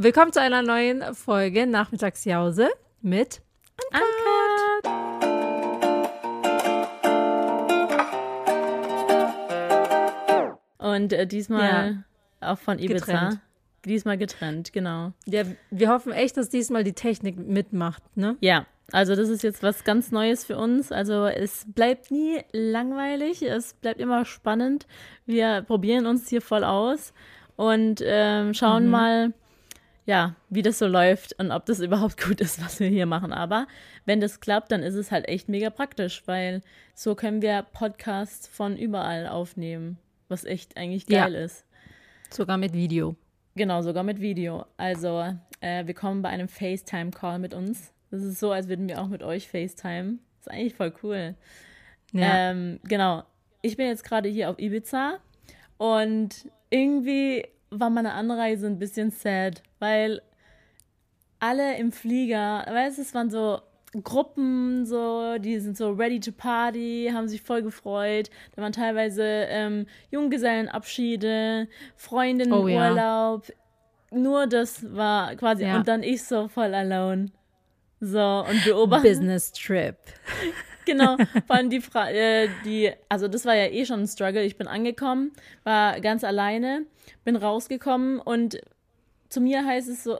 Willkommen zu einer neuen Folge Nachmittagsjause mit Uncut. Und äh, diesmal auch von Ibiza. Getrennt. Diesmal getrennt, genau. Ja, wir hoffen echt, dass diesmal die Technik mitmacht, ne? Ja, also das ist jetzt was ganz Neues für uns. Also es bleibt nie langweilig, es bleibt immer spannend. Wir probieren uns hier voll aus und ähm, schauen mal, ja, wie das so läuft und ob das überhaupt gut ist, was wir hier machen. Aber wenn das klappt, dann ist es halt echt mega praktisch, weil so können wir Podcasts von überall aufnehmen, was echt eigentlich Ja. geil ist. Sogar mit Video. Genau, sogar mit Video. Also, äh, wir kommen bei einem FaceTime-Call mit uns. Das ist so, als würden wir auch mit euch FaceTime. Das ist eigentlich voll cool. Ja. Ähm, genau. Ich bin jetzt gerade hier auf Ibiza und irgendwie war meine Anreise ein bisschen sad, weil alle im Flieger, weißt du, es waren so Gruppen, so, die sind so ready to party, haben sich voll gefreut. Da waren teilweise ähm, Junggesellenabschiede, Freundinnenurlaub. Nur das war quasi, Ja. und dann ich so voll alone. So, und beobachten. Business Trip. Genau, vor allem die Frage, äh, die, also das war ja eh schon ein Struggle. Ich bin angekommen, war ganz alleine, bin rausgekommen und zu mir heißt es so,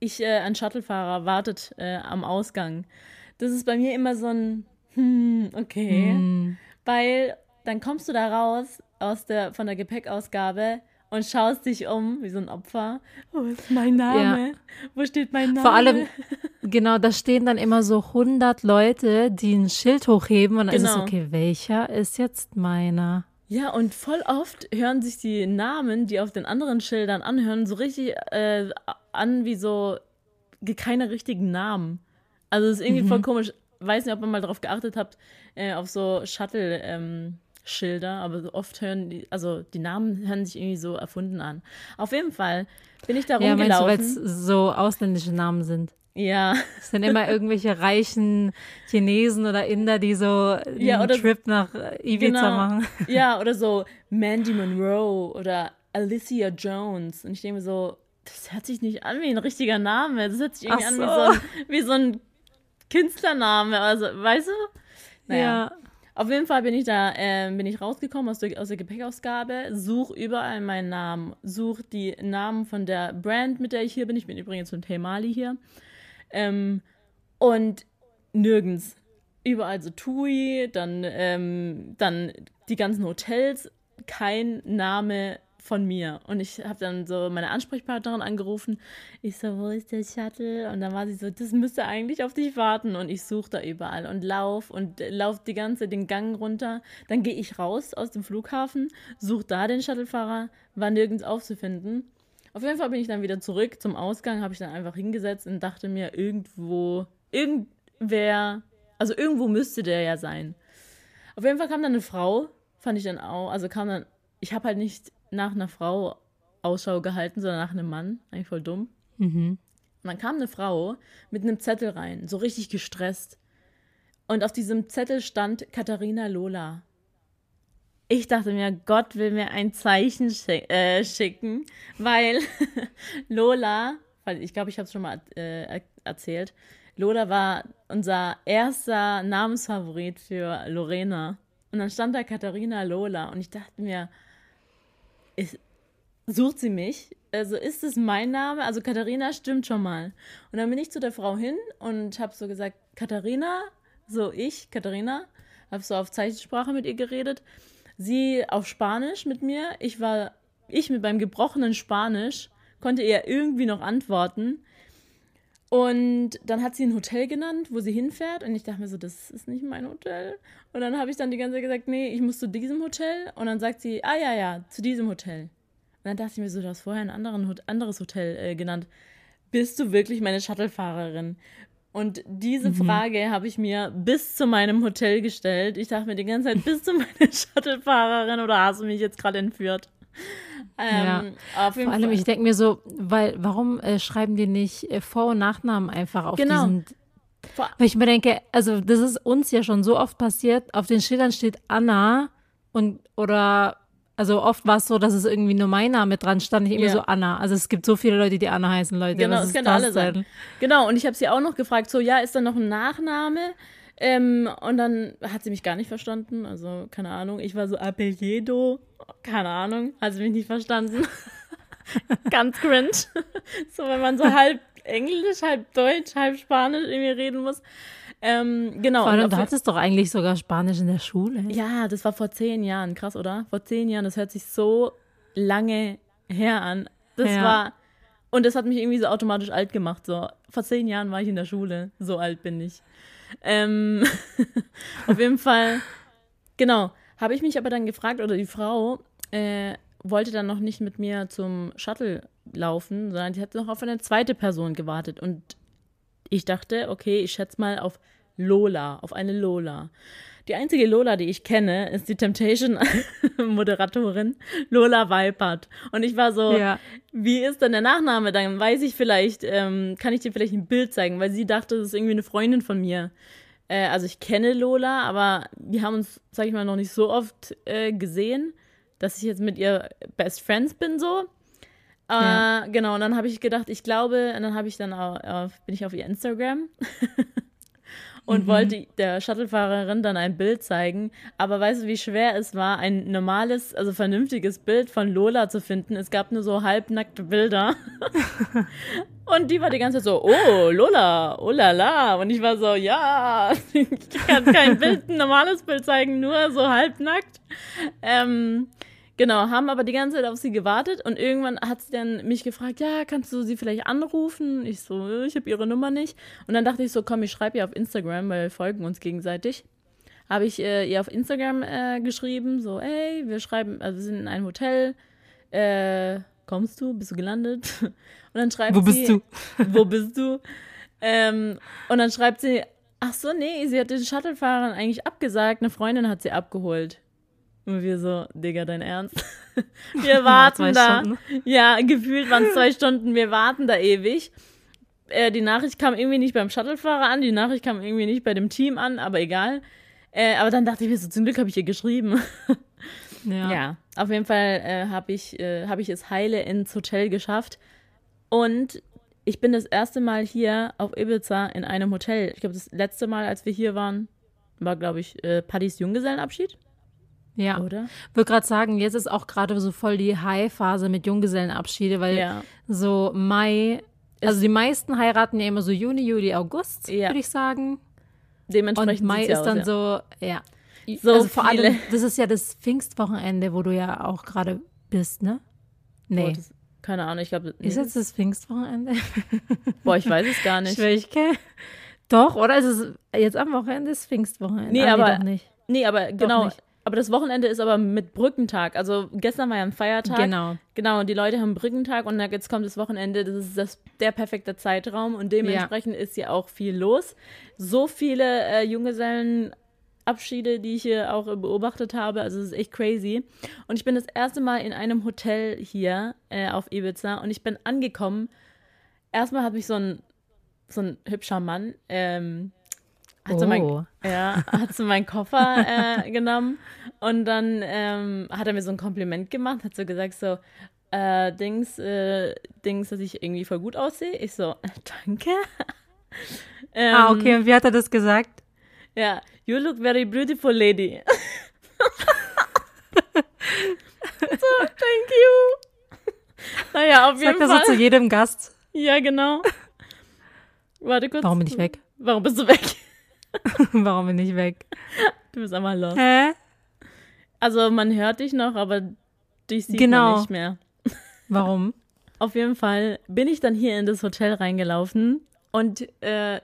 ich, äh, ein Shuttlefahrer wartet äh, am Ausgang. Das ist bei mir immer so ein, hm, okay. Hm. Weil dann kommst du da raus aus der, von der Gepäckausgabe und schaust dich um wie so ein Opfer. Wo ist mein Name? Wo steht mein Name? Vor allem, genau, da stehen dann immer so 100 Leute, die ein Schild hochheben und dann ist es Genau. okay, welcher ist jetzt meiner? Ja, und voll oft hören sich die Namen, die auf den anderen Schildern anhören, so richtig äh, an wie so keine richtigen Namen. Also es ist irgendwie voll komisch. Weiß nicht, ob ihr mal darauf geachtet habt, äh, auf so Shuttle-Schilder, aber so oft hören die, also die Namen hören sich irgendwie so erfunden an. Auf jeden Fall bin ich da Ja, meinst du, weil rumgelaufen. es so ausländische Namen sind? Ja, Es sind immer irgendwelche reichen Chinesen oder Inder, die so einen Ja, oder- Trip nach Ibiza genau. machen. Ja, oder so Mandy Monroe oder Alicia Jones. Und ich denke mir so, das hört sich nicht an wie ein richtiger Name. Das hört sich irgendwie Ach an so. wie so, ein, wie so ein Künstlername. Also, weißt du? Naja. Ja. Auf jeden Fall bin ich da, äh, bin ich rausgekommen aus der, aus der Gepäckausgabe, such überall meinen Namen, such die Namen von der Brand, mit der ich hier bin. Ich bin übrigens von Mali hier. Ähm, und nirgends. Überall so TUI, dann, ähm, dann die ganzen Hotels, kein Name von mir. Und ich habe dann so meine Ansprechpartnerin angerufen. Ich so, wo ist der Shuttle? Und dann war sie so, das müsste eigentlich auf dich warten. Und ich suche da überall und lauf und äh, lauf die ganze den Gang runter. Dann gehe ich raus aus dem Flughafen, suche da den Shuttlefahrer, war nirgends aufzufinden. Auf jeden Fall bin ich dann wieder zurück zum Ausgang, habe ich dann einfach hingesetzt und dachte mir, irgendwo, irgendwer, also irgendwo müsste der ja sein. Auf jeden Fall kam dann eine Frau, fand ich dann auch, also kam dann, ich habe halt nicht nach einer Frau Ausschau gehalten, sondern nach einem Mann, eigentlich voll dumm. Mhm. Und dann kam eine Frau mit einem Zettel rein, so richtig gestresst. Und auf diesem Zettel stand Katharina Lola. Ich dachte mir, Gott will mir ein Zeichen schi äh, schicken, weil Lola, ich glaube, ich habe es schon mal äh, er erzählt, Lola war unser erster Namensfavorit für Lorena. Und dann stand da Katharina Lola und ich dachte mir, ist, sucht sie mich? Also ist es mein Name? Also Katharina stimmt schon mal. Und dann bin ich zu der Frau hin und habe so gesagt, Katharina, so ich, Katharina, habe so auf Zeichensprache mit ihr geredet. Sie auf Spanisch mit mir. Ich war, ich mit meinem gebrochenen Spanisch, konnte ihr irgendwie noch antworten. Und dann hat sie ein Hotel genannt, wo sie hinfährt. Und ich dachte mir so, das ist nicht mein Hotel. Und dann habe ich dann die ganze Zeit gesagt, nee, ich muss zu diesem Hotel. Und dann sagt sie, ah ja, ja, zu diesem Hotel. Und dann dachte ich mir so, du hast vorher ein anderen, anderes Hotel äh, genannt. Bist du wirklich meine Shuttlefahrerin? Und diese Frage habe ich mir bis zu meinem Hotel gestellt. Ich dachte mir die ganze Zeit, bist du meine Shuttlefahrerin oder hast du mich jetzt gerade entführt? Ähm, auf jeden Vor allem, Fall. ich denke mir so, weil, warum äh, schreiben die nicht äh, Vor- und Nachnamen einfach auf Genau. diesen. Weil ich mir denke, also das ist uns ja schon so oft passiert, auf den Schildern steht Anna und oder also oft war es so, dass es irgendwie nur mein Name dran stand, nicht immer Ja. so Anna. Also es gibt so viele Leute, die Anna heißen, Leute. Genau, das das alle sein. denn? Genau, und ich habe sie auch noch gefragt, so, ja, ist da noch ein Nachname? Ähm, und dann hat sie mich gar nicht verstanden. Also, keine Ahnung. Ich war so Apelledo. Keine Ahnung. Hat sie mich nicht verstanden. Ganz cringe. so, wenn man so halb Englisch, halb Deutsch, halb Spanisch irgendwie reden muss. Ähm, genau. Vor allem, du hattest doch eigentlich sogar Spanisch in der Schule. ja, das war vor zehn Jahren. Krass, oder? Vor zehn Jahren. Das hört sich so lange her an. Das Ja. war. Und das hat mich irgendwie so automatisch alt gemacht. So, vor zehn Jahren war ich in der Schule. So alt bin ich. Ähm, auf jeden Fall, genau. Habe ich mich aber dann gefragt, oder die Frau äh, wollte dann noch nicht mit mir zum Shuttle laufen, sondern die hat noch auf eine zweite Person gewartet. Und ich dachte, okay, ich schätze mal auf Lola, auf eine Lola. Die einzige Lola, die ich kenne, ist die Temptation-Moderatorin Lola Weipert. Und ich war so, Ja. wie ist denn der Nachname? Dann weiß ich vielleicht, ähm, kann ich dir vielleicht ein Bild zeigen, weil sie dachte, das ist irgendwie eine Freundin von mir. Äh, also ich kenne Lola, aber wir haben uns, sag ich mal, noch nicht so oft äh, gesehen, dass ich jetzt mit ihr Best Friends bin so. Äh, Ja. Genau, und dann habe ich gedacht, ich glaube, und dann habe ich dann auch, auf, bin ich auf ihr Instagram und wollte der Shuttlefahrerin dann ein Bild zeigen. Aber weißt du, wie schwer es war, ein normales, also vernünftiges Bild von Lola zu finden? Es gab nur so halbnackte Bilder. und die war die ganze Zeit so, oh, Lola, oh la la. Und ich war so, ja, ich kann kein Bild, ein normales Bild zeigen, nur so halbnackt. Ähm, Genau, haben aber die ganze Zeit auf sie gewartet und irgendwann hat sie dann mich gefragt, ja, kannst du sie vielleicht anrufen? Ich so, äh, ich habe ihre Nummer nicht. Und dann dachte ich so, komm, ich schreibe ihr auf Instagram, weil wir folgen uns gegenseitig. Habe ich äh, ihr auf Instagram äh, geschrieben, so, ey, wir schreiben, also wir sind in einem Hotel, äh, kommst du, bist du gelandet? Und dann schreibt Wo sie, bist du? wo bist du? Ähm, und dann schreibt sie, ach so, nee, sie hat den Shuttlefahrern eigentlich abgesagt, eine Freundin hat sie abgeholt. Und wir so, Digga, dein Ernst? Wir warten zwei da. Stunden. Ja, gefühlt waren es zwei Stunden, wir warten da ewig. Äh, die Nachricht kam irgendwie nicht beim Shuttlefahrer an, die Nachricht kam irgendwie nicht bei dem Team an, aber egal. Äh, aber dann dachte ich mir so, zum Glück habe ich ihr geschrieben. Ja. Ja, auf jeden Fall äh, habe ich, äh, hab ich es heile ins Hotel geschafft. Und ich bin das erste Mal hier auf Ibiza in einem Hotel. Ich glaube, das letzte Mal, als wir hier waren, war, glaube ich, äh, Paddys Junggesellenabschied, ja. oder? würde gerade sagen, jetzt ist auch gerade so voll die High-Phase mit Junggesellenabschiede, weil Ja. so Mai, also die meisten heiraten ja immer so Juni, Juli, August, Ja. würde ich sagen. Und Dementsprechend Mai sieht's ja ist dann aus, ja. so, ja. So also vor viele. allem, das ist ja das Pfingstwochenende, wo du ja auch gerade bist, ne? Nee. Boah, das, keine Ahnung, ich glaube, nee, ist jetzt das Pfingstwochenende? boah, ich weiß es gar Ich nicht. ich kenn- Doch, oder? Ist es jetzt am Wochenende ist Pfingstwochenende? Nee, Ah, aber-. Nee, aber genau. nicht. Aber das Wochenende ist aber mit Brückentag. Also gestern war ja ein Feiertag. Genau. Genau, und die Leute haben Brückentag und jetzt kommt das Wochenende, das ist das, der perfekte Zeitraum und dementsprechend ist hier auch viel los. So viele äh, Junggesellenabschiede, die ich hier auch beobachtet habe, also es ist echt crazy. Und ich bin das erste Mal in einem Hotel hier äh, auf Ibiza und ich bin angekommen. Erstmal hat mich so ein, so ein hübscher Mann, ähm, hat so mein, Oh. ja, hat so meinen Koffer äh, genommen und dann ähm, hat er mir so ein Kompliment gemacht, hat so gesagt so, äh, Dings, äh, Dings, dass ich irgendwie voll gut aussehe. Ich so, danke. ähm, Ah, okay. Und wie hat er das gesagt? Ja, you look very beautiful, lady. so, thank you. Naja, auf Sagt jeden er so Fall. zu jedem Gast. ja, genau. Warte kurz. Warum bin ich weg? Warum bist du weg? Warum bin ich weg? Du bist einmal los. Hä? Also man hört dich noch, aber dich sieht Genau. man nicht mehr. Warum? Auf jeden Fall bin ich dann hier in das Hotel reingelaufen und äh,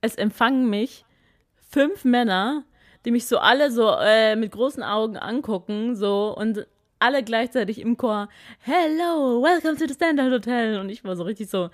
es empfangen mich fünf Männer, die mich so alle so äh, mit großen Augen angucken, so und alle gleichzeitig im Chor, Hello, welcome to the Standard Hotel. Und ich war so richtig so,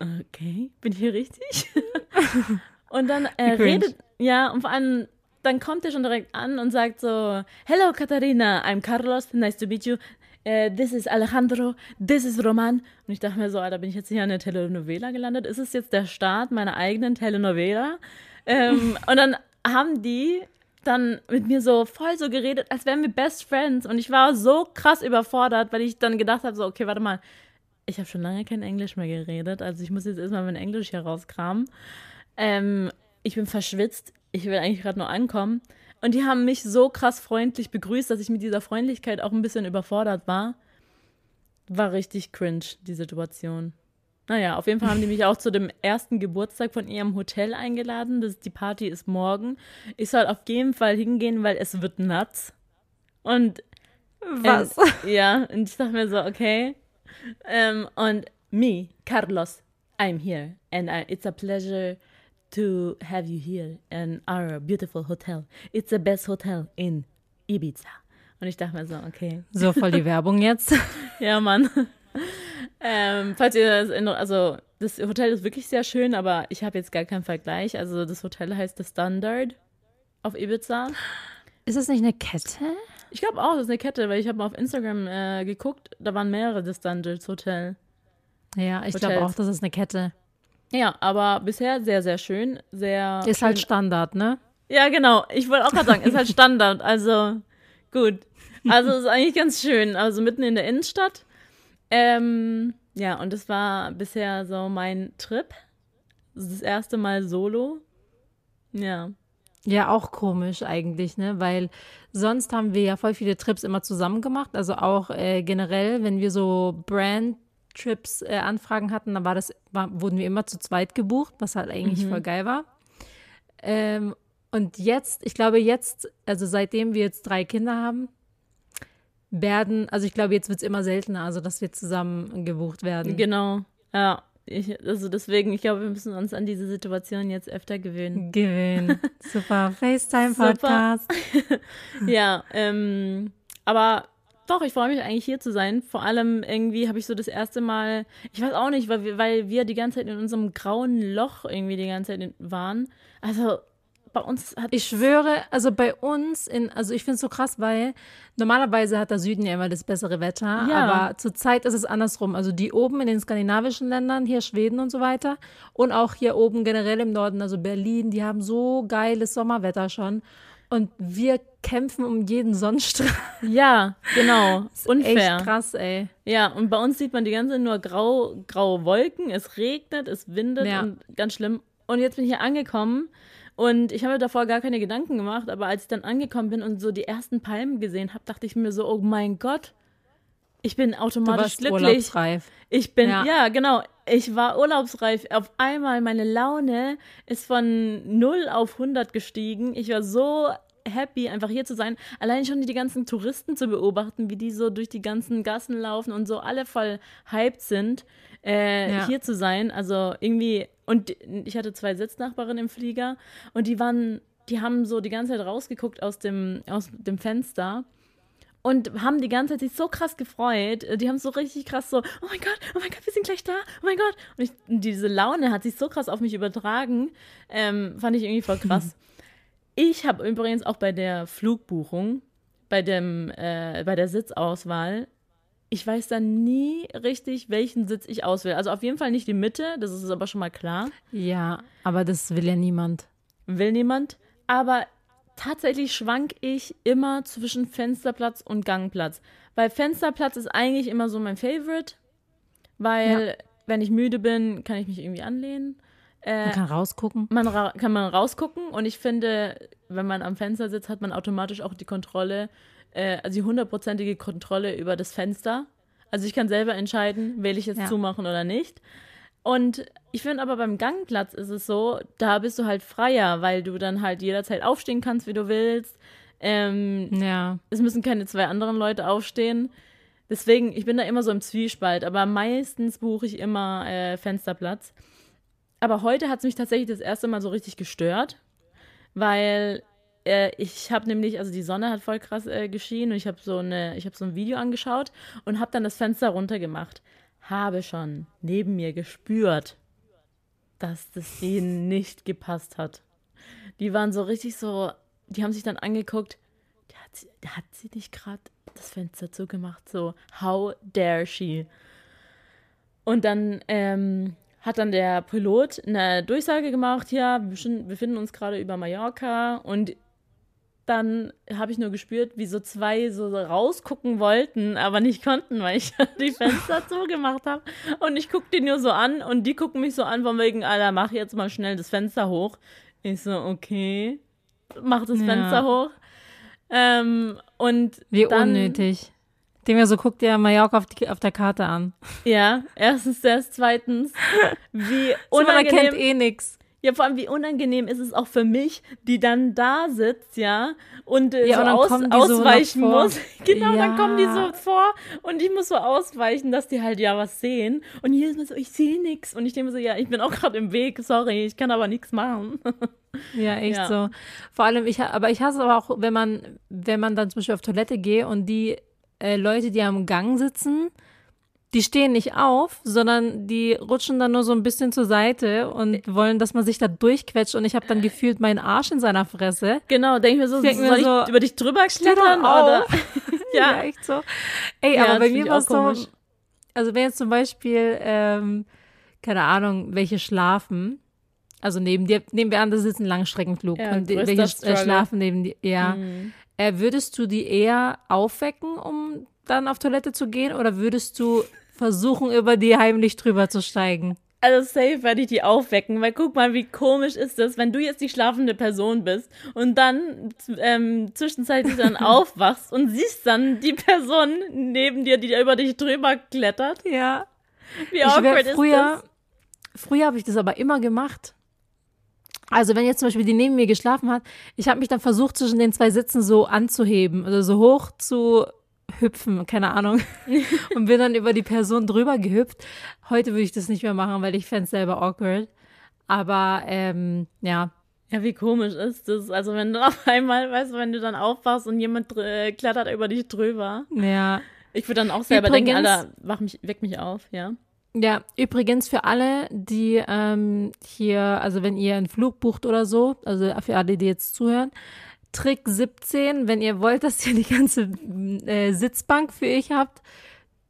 okay, bin ich hier richtig? und dann äh, redet, ja, und vor allem, dann kommt er schon direkt an und sagt so, Hello Katharina, I'm Carlos, nice to meet you. Äh, this is Alejandro, this is Roman. Und ich dachte mir so, Alter, bin ich jetzt hier in der Telenovela gelandet? Ist es jetzt der Start meiner eigenen Telenovela? Ähm, und dann haben die dann mit mir so voll so geredet, als wären wir Best Friends. Und ich war so krass überfordert, weil ich dann gedacht habe, so, okay, warte mal, ich habe schon lange kein Englisch mehr geredet. Also ich muss jetzt erstmal mein Englisch hier rauskramen. Ähm, ich bin verschwitzt. Ich will eigentlich gerade nur ankommen. Und die haben mich so krass freundlich begrüßt, dass ich mit dieser Freundlichkeit auch ein bisschen überfordert war. War richtig cringe, die Situation. Naja, auf jeden Fall haben die mich auch zu dem ersten Geburtstag von ihrem Hotel eingeladen. Das, die Party ist morgen. Ich soll auf jeden Fall hingehen, weil es wird nuts. Und Was? äh, ja, und ich dachte mir so, okay. Ähm, und me, Carlos, I'm here. And I, it's a pleasure to have you here in our beautiful hotel. It's the best hotel in Ibiza. Und ich dachte mir so, okay. So voll die Werbung jetzt. Ja, Mann. ähm, falls ihr das, in, also das Hotel ist wirklich sehr schön, aber ich habe jetzt gar keinen Vergleich. Also das Hotel heißt The Standard auf Ibiza. Ist das nicht eine Kette? Ich glaube auch, das ist eine Kette, weil ich habe mal auf Instagram äh, geguckt, da waren mehrere The Standards Hotel. Ja, ich glaube auch, das ist eine Kette. Ja, aber bisher sehr, sehr schön. Sehr Ist schön. halt Standard, ne? Ja, genau. Ich wollte auch gerade sagen, ist halt Standard. Also gut. Also ist eigentlich ganz schön. Also mitten in der Innenstadt. Ähm, ja, und das war bisher so mein Trip. Das erste Mal solo. Ja. Ja, auch komisch eigentlich, ne? Weil sonst haben wir ja voll viele Trips immer zusammen gemacht. Also auch äh, generell, wenn wir so Brand-Trips äh, Anfragen hatten, dann war das, war, wurden wir immer zu zweit gebucht, was halt eigentlich voll geil war. Ähm, und jetzt, ich glaube jetzt, also seitdem wir jetzt drei Kinder haben, werden, also ich glaube, jetzt wird es immer seltener, also dass wir zusammen gebucht werden. Genau. Ja. Ich, also deswegen, ich glaube, wir müssen uns an diese Situation jetzt öfter gewöhnen. Gewinn. Super. FaceTime-Podcast. Ja, ähm, aber doch, ich freue mich eigentlich hier zu sein. Vor allem irgendwie habe ich so das erste Mal, ich weiß auch nicht, weil wir, weil wir die ganze Zeit in unserem grauen Loch irgendwie die ganze Zeit waren. Also bei uns hat Ich schwöre, also bei uns, in, also ich finde es so krass, weil normalerweise hat der Süden ja immer das bessere Wetter, Ja. aber zurzeit ist es andersrum. Also die oben in den skandinavischen Ländern, hier Schweden und so weiter und auch hier oben generell im Norden, also Berlin, die haben so geiles Sommerwetter schon. Und wir kämpfen um jeden Sonnenstrahl. ja, genau, unfair. Echt krass, ey. Ja, und bei uns sieht man die ganze Zeit nur grau, graue Wolken, es regnet, es windet Ja. und ganz schlimm. Und jetzt bin ich hier angekommen und ich habe mir davor gar keine Gedanken gemacht, aber als ich dann angekommen bin und so die ersten Palmen gesehen habe, dachte ich mir so, oh mein Gott, ich bin Du automatisch warst glücklich. urlaubsreif. Ich bin, Ja. ja. genau. Ich war urlaubsreif. Auf einmal, meine Laune ist von 0 auf 100 gestiegen. Ich war so happy, einfach hier zu sein. Allein schon die ganzen Touristen zu beobachten, wie die so durch die ganzen Gassen laufen und so alle voll hyped sind, äh, Ja. hier zu sein. Also irgendwie, und ich hatte zwei Sitznachbarinnen im Flieger und die waren, die haben so die ganze Zeit rausgeguckt aus dem, aus dem Fenster und haben die ganze Zeit sich so krass gefreut. Die haben so richtig krass so, oh mein Gott, oh mein Gott, wir sind gleich da, oh mein Gott. Und ich, diese Laune hat sich so krass auf mich übertragen. Ähm, fand ich irgendwie voll krass. ich habe übrigens auch bei der Flugbuchung, bei, dem, äh, bei der Sitzauswahl, ich weiß dann nie richtig, welchen Sitz ich auswähle. Also auf jeden Fall nicht die Mitte, das ist aber schon mal klar. Ja, aber das will ja niemand. Will niemand. Aber tatsächlich schwank ich immer zwischen Fensterplatz und Gangplatz. Weil Fensterplatz ist eigentlich immer so mein Favorite. Weil, wenn ich müde bin, kann ich mich irgendwie anlehnen. Äh, Man kann rausgucken. man ra kann man rausgucken und ich finde, wenn man am Fenster sitzt, hat man automatisch auch die Kontrolle, äh, also die hundertprozentige Kontrolle über das Fenster. Also ich kann selber entscheiden, will ich jetzt Ja. zumachen oder nicht. Und ich finde aber beim Gangplatz ist es so, da bist du halt freier, weil du dann halt jederzeit aufstehen kannst, wie du willst. Ähm, Ja. es müssen keine zwei anderen Leute aufstehen. Deswegen, ich bin da immer so im Zwiespalt, aber meistens buche ich immer äh, Fensterplatz. Aber heute hat es mich tatsächlich das erste Mal so richtig gestört, weil äh, ich habe nämlich, also die Sonne hat voll krass äh, geschienen und ich habe so, eine, ich hab so ein Video angeschaut und habe dann das Fenster runtergemacht. Habe schon neben mir gespürt, dass das denen nicht gepasst hat. Die waren so richtig so, die haben sich dann angeguckt, hat sie, hat sie nicht gerade das Fenster zugemacht, so, how dare she? Und dann ähm, hat dann der Pilot eine Durchsage gemacht, ja, wir befinden uns gerade über Mallorca und dann habe ich nur gespürt, wie so zwei so rausgucken wollten, aber nicht konnten, weil ich die Fenster zugemacht habe. Und ich gucke die nur so an und die gucken mich so an von wegen, Alter, mach jetzt mal schnell das Fenster hoch. Ich so, okay, mach das Ja. Fenster hoch. Ähm, und Wie dann, unnötig. Dem ja so guckt dir Mallorca auf, die, auf der Karte an. Ja, erstens das, zweitens, wie So, man erkennt unangenehm, eh nix. Ja, vor allem wie unangenehm ist es auch für mich, die dann da sitzt, ja, und äh, Ja, so, und dann aus, so ausweichen vor. muss. Genau, dann Ja. kommen die so vor und ich muss so ausweichen, dass die halt ja was sehen. Und jedes Mal so, ich sehe nix. Und ich denke mir so, ja, ich bin auch gerade im Weg, sorry, ich kann aber nichts machen. Ja, echt Ja. so. Vor allem, ich, aber ich hasse aber auch, wenn man, wenn man dann zum Beispiel auf Toilette gehe und die äh, Leute, die am Gang sitzen, die stehen nicht auf, sondern die rutschen dann nur so ein bisschen zur Seite und wollen, dass man sich da durchquetscht und ich habe dann gefühlt meinen Arsch in seiner Fresse. Genau, denke ich mir so, Denk mir soll ich so, über dich drüber klettern? Oder? Ja. ja, echt so. Ey, Ja, aber bei mir ich war es so, also wenn jetzt zum Beispiel, ähm, keine Ahnung, welche schlafen, also neben dir, nehmen wir an, das ist ein Langstreckenflug Ja, und welche äh, schlafen neben dir, ja. Mhm. Äh, würdest du die eher aufwecken, um dann auf Toilette zu gehen, oder würdest du versuchen, über die heimlich drüber zu steigen? Also safe werde ich die aufwecken, weil guck mal, wie komisch ist das, wenn du jetzt die schlafende Person bist und dann ähm, zwischenzeitlich dann aufwachst und siehst dann die Person neben dir, die über dich drüber klettert. Ja. Wie awkward wär, ist früher, das? früher habe ich das aber immer gemacht. Also wenn jetzt zum Beispiel die neben mir geschlafen hat, ich habe mich dann versucht, zwischen den zwei Sitzen so anzuheben, also so hoch zu hüpfen, keine Ahnung, und bin dann über die Person drüber gehüpft. Heute würde ich das nicht mehr machen, weil ich fände es selber awkward. Aber ähm, ja, Ja, wie komisch ist das? Also wenn du auf einmal, weißt du, wenn du dann aufwachst und jemand äh, klettert über dich drüber. ja. Ich würde dann auch selber denken, Übrigens- Alter, wach mich, weck mich auf, ja. Ja, übrigens für alle, die ähm, hier, also wenn ihr einen Flug bucht oder so, also für alle, die jetzt zuhören, Trick 17, wenn ihr wollt, dass ihr die ganze äh, Sitzbank für euch habt,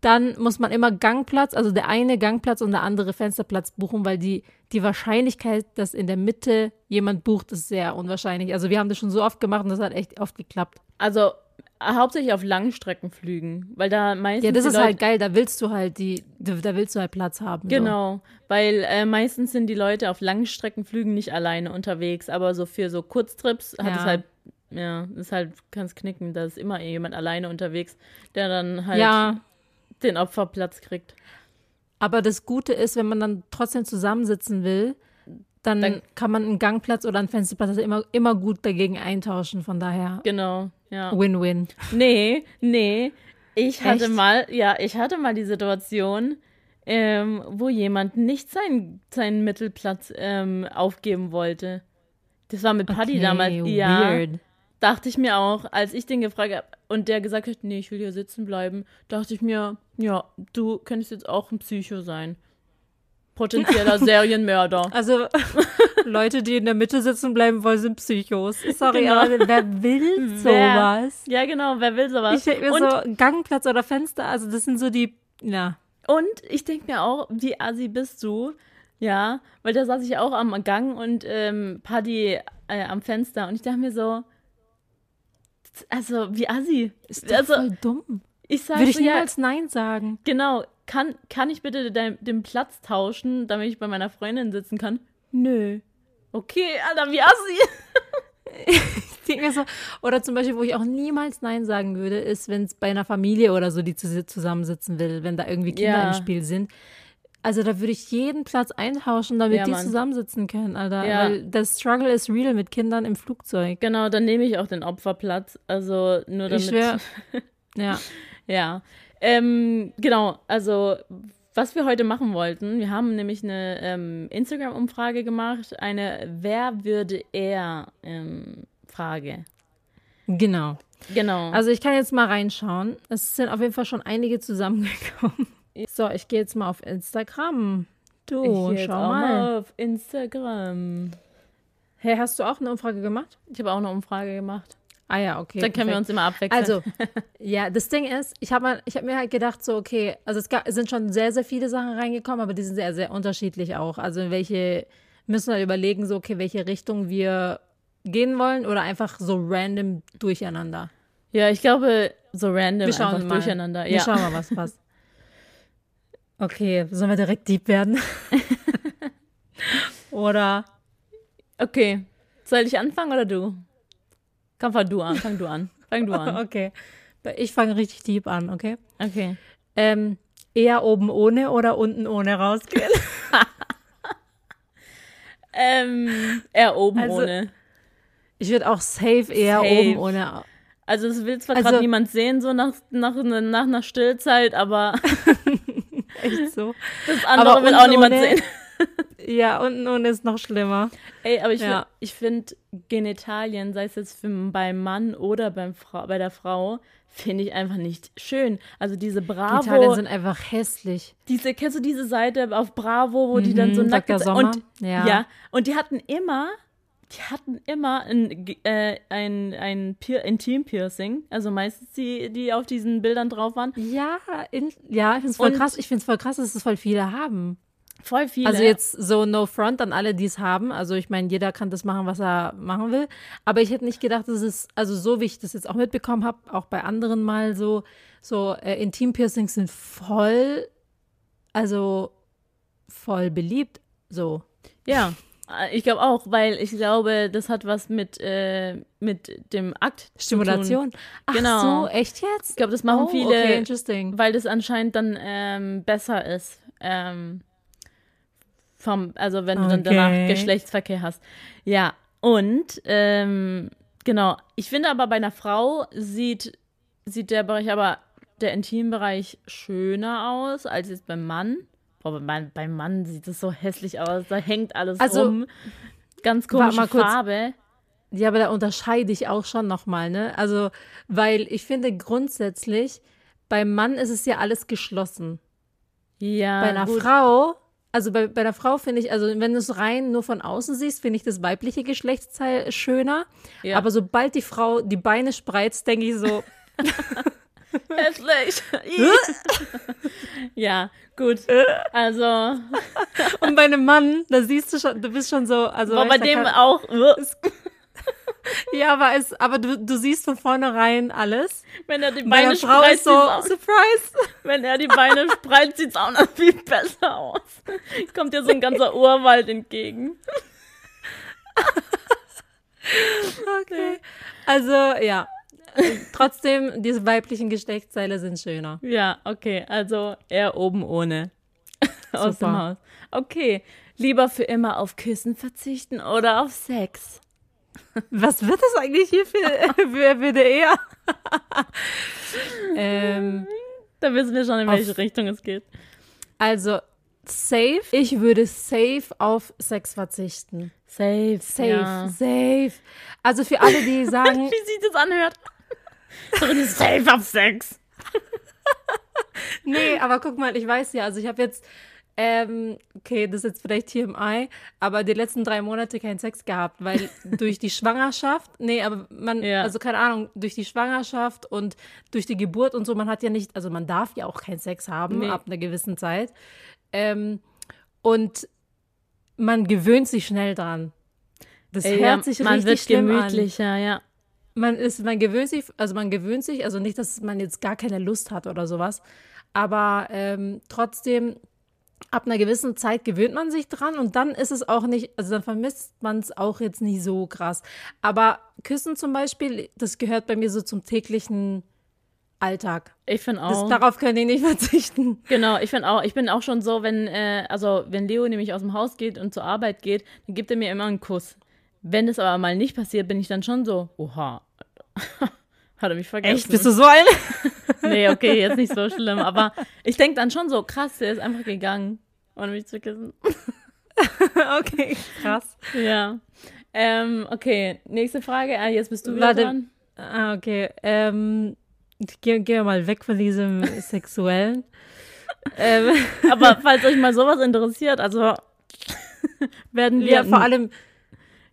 dann muss man immer Gangplatz, also der eine Gangplatz und der andere Fensterplatz buchen, weil die, die Wahrscheinlichkeit, dass in der Mitte jemand bucht, ist sehr unwahrscheinlich. Also wir haben das schon so oft gemacht und das hat echt oft geklappt. Also äh, hauptsächlich auf Langstreckenflügen, weil da meistens Ja, das die ist Leute, halt geil, da willst du halt die, da willst du halt Platz haben. So. Genau, weil äh, meistens sind die Leute auf Langstreckenflügen nicht alleine unterwegs, aber so für so Kurztrips hat Ja. es halt, ja, ist halt, kann's knicken, da ist immer jemand alleine unterwegs, der dann halt Ja, den Opferplatz kriegt. Aber das Gute ist, wenn man dann trotzdem zusammensitzen will, dann, Dann- kann man einen Gangplatz oder einen Fensterplatz immer, immer gut dagegen eintauschen. Von daher Genau, ja. Win-Win. Nee, nee. Ich hatte Echt? mal, ja, ich hatte mal die Situation, ähm, wo jemand nicht seinen, seinen Mittelplatz ähm, aufgeben wollte. Das war mit Paddy Okay, damals. Ja, Weird. Dachte ich mir auch, als ich den gefragt habe und der gesagt hat, nee, ich will hier sitzen bleiben, dachte ich mir, ja, du könntest jetzt auch ein Psycho sein. Potenzieller Serienmörder. Also Leute, die in der Mitte sitzen bleiben wollen, sind Psychos. Sorry, Genau. aber wer will Wer? sowas? Ja, genau, wer will sowas? Ich denke mir und, so, Gangplatz oder Fenster, also das sind so die, ja. Und ich denke mir auch, wie assi bist du? Ja, weil da saß ich auch am Gang und ähm, Paddy äh, am Fenster und ich dachte mir so, also wie assi. Ist doch also voll dumm. ich sag Würde ich so, ja, niemals Nein sagen. genau, kann, kann ich bitte den, den Platz tauschen, damit ich bei meiner Freundin sitzen kann? Nö. Okay, Alter, wie assi. Ich denke mir so, oder zum Beispiel, wo ich auch niemals Nein sagen würde, ist, wenn es bei einer Familie oder so, die zu- zusammensitzen will, wenn da irgendwie Kinder Ja. im Spiel sind. Also da würde ich jeden Platz eintauschen, damit Ja, die zusammensitzen können, Alter. Ja. Weil das Struggle ist real mit Kindern im Flugzeug. Genau, dann nehme ich auch den Opferplatz. Also nur damit. Ich schwör. Ja. Ja, ähm, genau. Also, was wir heute machen wollten, wir haben nämlich eine ähm, Instagram-Umfrage gemacht, eine Wer würde er ähm, Frage. Genau. Genau. Also ich kann jetzt mal reinschauen. Es sind auf jeden Fall schon einige zusammengekommen. So, ich gehe jetzt mal auf Instagram. Du, ich schau mal. auf Instagram. Hey, hast du auch eine Umfrage gemacht? Ich habe auch eine Umfrage gemacht. Ah ja, okay. Dann können wir perfekt. uns immer abwechseln. Also, ja, das Ding ist, ich habe hab mir halt gedacht, so, okay, also es, gab, es sind schon sehr, sehr viele Sachen reingekommen, aber die sind sehr, sehr unterschiedlich auch. Also, welche, müssen wir überlegen, so, okay, welche Richtung wir gehen wollen oder einfach so random durcheinander? Ja, ich glaube, so random Wir schauen einfach mal. durcheinander. Wir Ja. schauen mal, was passt. Okay, sollen wir direkt deep werden? oder Okay. Soll ich anfangen oder du? Komm, fang du an. Fang du an. Fang du an. okay. Ich fange richtig deep an, okay? Okay. Ähm, eher oben ohne oder unten ohne rausgehen? Ähm, eher oben Also- ohne. Ich würde auch safe eher Safe. oben ohne. Also es will zwar Also- gerade niemand sehen, so nach, nach, nach einer Stillzeit, aber Echt so. das andere Aber will auch niemand ohne- sehen. Ja, unten ohne ist noch schlimmer. Ey, aber ich, Ja. ich finde Genitalien, sei es jetzt für, beim Mann oder beim Frau, bei der Frau, finde ich einfach nicht schön. Also diese Bravo, Italien sind einfach hässlich. diese, kennst du diese Seite auf Bravo, wo die dann so Mhm, nackt Dr. sind? Und, Ja. ja. und die hatten immer, die hatten immer ein, äh, ein, ein Pier, Intim-Piercing. Also meistens die, die auf diesen Bildern drauf waren. Ja, in, ja, ich finde es voll Und- krass. Ich finde es voll krass, dass es voll viele haben. Voll viele. Also jetzt so no front an alle, die es haben. Also ich meine, jeder kann das machen, was er machen will. Aber ich hätte nicht gedacht, dass es, also so wie ich das jetzt auch mitbekommen habe, auch bei anderen mal so, so äh, Intim-Piercings sind voll, also voll beliebt. So. Ja, ich glaube auch, weil ich glaube, das hat was mit, äh, mit dem Akt zu tun. Stimulation. Ach Genau. so, echt jetzt? Ich glaube, das machen oh, viele, Okay, interesting. weil das anscheinend dann ähm, besser ist. Ähm, vom, also wenn du dann danach Okay. Geschlechtsverkehr hast. Ja, und ähm, genau. Ich finde aber bei einer Frau sieht, sieht der Bereich aber, der Intimbereich schöner aus als jetzt beim Mann. Boah, beim Mann, beim Mann sieht es so hässlich aus. Da hängt alles Also, rum. Ganz komische mal kurz. Farbe. Ja, aber da unterscheide ich auch schon nochmal, ne? Also, weil ich finde grundsätzlich, beim Mann ist es ja alles geschlossen. Ja, bei einer gut. Frau, also bei, bei einer Frau finde ich, also wenn du es rein nur von außen siehst, finde ich das weibliche Geschlechtsteil schöner. Ja. Aber sobald die Frau die Beine spreizt, denke ich so, Hässlich. ja, gut. Also, und bei einem Mann, da siehst du schon, du bist schon so, also. war bei dem kann- auch. Ja, aber, es, aber du, du siehst von vornherein alles. Wenn er die Bei Beine einer Frau spreizt, ist so, aus. Surprise. wenn er die Beine spreizt, sieht's auch noch viel besser aus. Kommt dir so ein ganzer Urwald entgegen. Okay. Also, ja. Trotzdem, diese weiblichen Geschlechtsteile sind schöner. Ja, okay, also eher oben ohne. Aus dem. Haus. Okay, lieber für immer auf Küssen verzichten oder auf Sex? Was wird das eigentlich hier für, für, für der eher? ähm, Da wissen wir schon, in Auf- welche Richtung es geht. also, safe. Ich würde safe auf Sex verzichten. Safe, Safe, Ja. safe. Also für alle, die sagen, Wie sich das anhört. So eine Safe auf Sex. nee, aber guck mal, ich weiß ja, also ich habe jetzt, ähm, okay, das ist jetzt vielleicht TMI, aber die letzten drei Monate keinen Sex gehabt, weil durch die Schwangerschaft, nee, aber man, Ja. also keine Ahnung, durch die Schwangerschaft und durch die Geburt und so, man hat ja nicht, also man darf ja auch keinen Sex haben Nee. ab einer gewissen Zeit. Ähm, und man gewöhnt sich schnell dran. Das Ey, hört ja, sich man richtig wird schlimm an. gemütlicher, ja. Man ist, man gewöhnt sich, also man gewöhnt sich, also nicht, dass man jetzt gar keine Lust hat oder sowas, aber ähm, trotzdem, ab einer gewissen Zeit gewöhnt man sich dran und dann ist es auch nicht, also dann vermisst man es auch jetzt nicht so krass. Aber Küssen zum Beispiel, das gehört bei mir so zum täglichen Alltag. Ich finde Das, auch. darauf kann ich nicht verzichten. Genau, ich finde auch, ich bin auch schon so, wenn, äh, also wenn Leo nämlich aus dem Haus geht und zur Arbeit geht, dann gibt er mir immer einen Kuss. Wenn das aber mal nicht passiert, bin ich dann schon so, oha, hat er mich vergessen. so ein? Nee, okay, jetzt nicht so schlimm, aber ich denke dann schon so, krass, der ist einfach gegangen, ohne mich zu küssen. okay, krass. Ja. Ähm, okay, nächste Frage. Ah, jetzt bist du wieder Warte. dran. Ah, okay. Ähm, gehen gehen wir mal weg von diesem Sexuellen. ähm, Aber falls euch mal sowas interessiert, also werden wir ja, vor allem,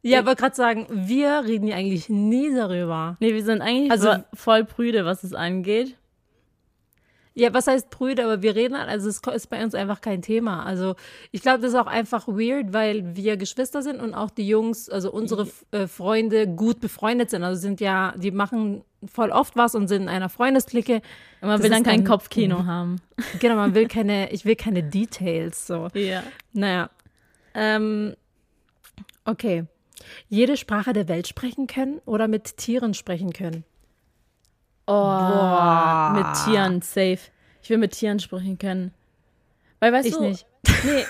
ja, aber gerade sagen, wir reden ja eigentlich nie darüber. Nee, wir sind eigentlich Also- vo- voll prüde, was es angeht. Ja, was heißt Brüder? Aber wir reden, also es ist bei uns einfach kein Thema. Also ich glaube, das ist auch einfach weird, weil wir Geschwister sind und auch die Jungs, also unsere äh, Freunde gut befreundet sind. Also sind ja, die machen voll oft was und sind in einer Freundesklicke. Und man das will dann kein Kopfkino haben. Genau, man will keine, ich will keine Details so. Ja. Naja. Ähm, okay. Jede Sprache der Welt sprechen können oder mit Tieren sprechen können? Oh, Boah. mit Tieren, safe. Ich will mit Tieren sprechen können. Weil, weißt ich du. nicht. Nee.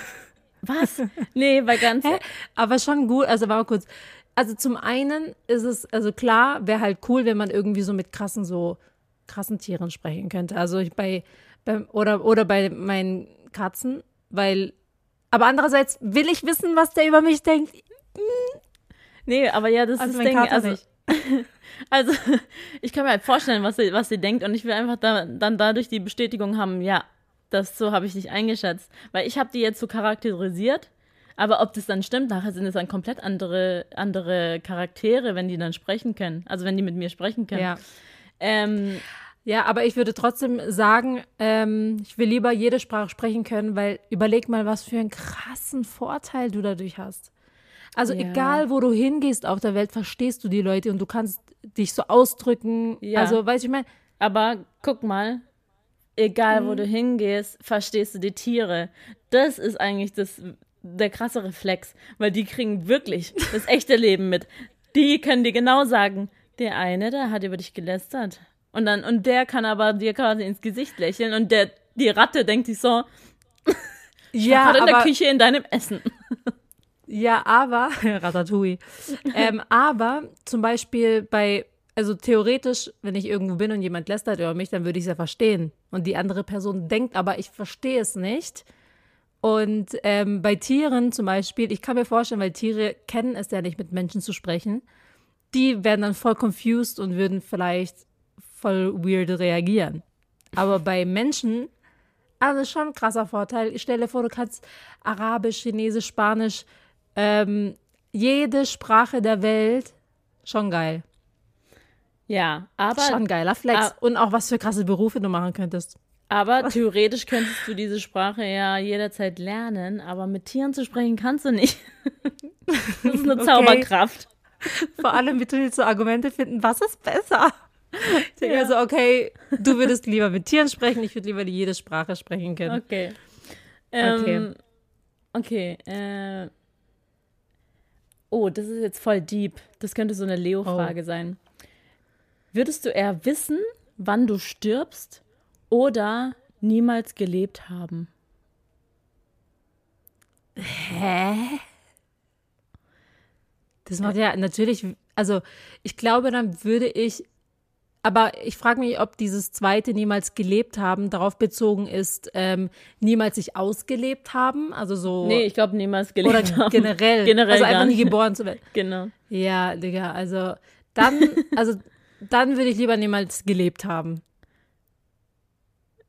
Was? Nee, weil ganz. Hä? Aber schon gut, also war kurz. Also zum einen ist es, also klar, wäre halt cool, wenn man irgendwie so mit krassen, so krassen Tieren sprechen könnte. Also ich bei, bei oder, oder bei meinen Katzen, weil, aber andererseits will ich wissen, was der über mich denkt. Nee, aber ja, das also ist Ding. Also, nicht. Also, ich kann mir halt vorstellen, was sie, was sie denkt und ich will einfach da, dann dadurch die Bestätigung haben, ja, das so habe ich dich eingeschätzt. Weil ich habe die jetzt so charakterisiert, aber ob das dann stimmt, nachher sind es dann komplett andere, andere Charaktere, wenn die dann sprechen können. Also wenn die mit mir sprechen können. Ja. Ähm, ja, aber ich würde trotzdem sagen, ähm, ich will lieber jede Sprache sprechen können, weil überleg mal, was für einen krassen Vorteil du dadurch hast. Also ja. egal, wo du hingehst auf der Welt, verstehst du die Leute und du kannst dich so ausdrücken. Ja. Also, weißt du, ich meine. Aber guck mal, egal mhm. wo du hingehst, verstehst du die Tiere. Das ist eigentlich das, der krasse Reflex, weil die kriegen wirklich das echte Leben mit. Die können dir genau sagen, der eine, der hat über dich gelästert. Und dann, und der kann aber dir quasi ins Gesicht lächeln und der, die Ratte denkt sich so, ja, in der Küche in deinem Essen. Ja, aber, Ratatouille. ähm, aber zum Beispiel bei, also theoretisch, wenn ich irgendwo bin und jemand lästert über mich, dann würde ich es ja verstehen. Und die andere Person denkt, aber ich verstehe es nicht. Und ähm, bei Tieren zum Beispiel, ich kann mir vorstellen, weil Tiere kennen es ja nicht, mit Menschen zu sprechen, die werden dann voll confused und würden vielleicht voll weird reagieren. Aber bei Menschen, also schon ein krasser Vorteil. Ich stelle vor, du kannst Arabisch, Chinesisch, Spanisch, ähm, jede Sprache der Welt, schon geil. Ja, aber. Schon geiler Flex. Ah, Und auch was für krasse Berufe du machen könntest. Aber theoretisch könntest du diese Sprache ja jederzeit lernen, aber mit Tieren zu sprechen kannst du nicht. das ist eine okay. Zauberkraft. Vor allem, wie du jetzt so Argumente finden, was ist besser? Ich denke ja. so, okay, du würdest lieber mit Tieren sprechen, ich würde lieber jede Sprache sprechen können. Okay. Ähm, okay. Okay. Äh, Oh, das ist jetzt voll deep. Das könnte so eine Leo-Frage oh. sein. Würdest du eher wissen, wann du stirbst oder niemals gelebt haben? Hä? Das macht ja natürlich, also ich glaube, dann würde ich aber ich frage mich, ob dieses zweite niemals gelebt haben darauf bezogen ist, ähm, niemals sich ausgelebt haben. Also so. Nee, ich glaube niemals gelebt oder haben. Generell. generell also einfach nie geboren zu werden. Genau. Ja, Digga, also dann, also dann würde ich lieber niemals gelebt haben.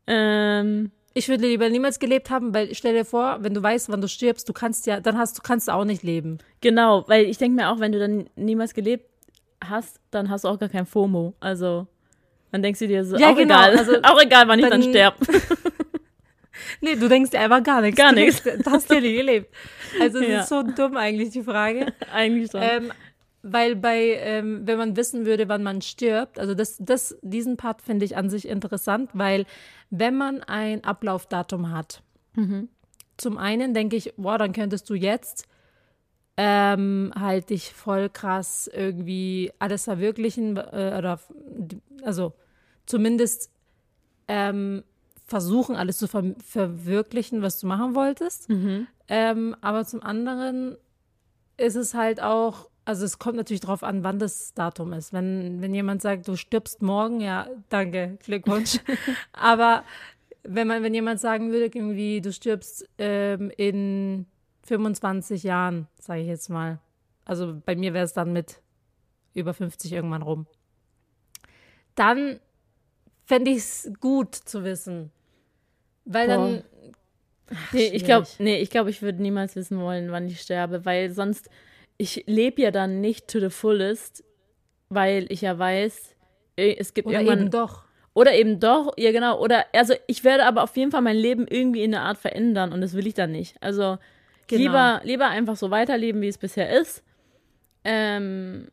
Ähm. Ich würde lieber niemals gelebt haben, weil stell dir vor, wenn du weißt, wann du stirbst, du kannst ja, dann hast du kannst du auch nicht leben. Genau, weil ich denke mir auch, wenn du dann niemals gelebt hast, dann hast du auch gar kein FOMO. Also, dann denkst du dir so, ja, auch genau. egal, also, auch egal, wann ich dann, dann sterbe. nee, du denkst dir einfach gar nichts. Gar nichts. Du hast ja nie gelebt. Also, es ja. ist so dumm eigentlich, die Frage. eigentlich schon. Ähm, weil bei, ähm, wenn man wissen würde, wann man stirbt, also das, das, diesen Part finde ich an sich interessant, weil wenn man ein Ablaufdatum hat, mhm. zum einen denke ich, boah, dann könntest du jetzt ähm, halt dich voll krass irgendwie alles verwirklichen äh, oder also zumindest ähm, versuchen, alles zu ver verwirklichen, was du machen wolltest. Mhm. Ähm, aber zum anderen ist es halt auch, also es kommt natürlich darauf an, wann das Datum ist. Wenn, wenn jemand sagt, du stirbst morgen, ja, danke, Glückwunsch. aber wenn man, wenn jemand sagen würde, irgendwie, du stirbst ähm, in 25 Jahren, sage ich jetzt mal. Also bei mir wäre es dann mit über 50 irgendwann rum. Dann fände ich es gut zu wissen. Weil Boah. dann. Ach, nee, ich glaube, nee, ich glaube, ich würde niemals wissen wollen, wann ich sterbe, weil sonst, ich lebe ja dann nicht to the fullest, weil ich ja weiß, es gibt Oder irgendwann. Eben doch. Oder eben doch, ja genau, oder, also ich werde aber auf jeden Fall mein Leben irgendwie in einer Art verändern und das will ich dann nicht. Also Genau. lieber, lieber einfach so weiterleben, wie es bisher ist. Ähm,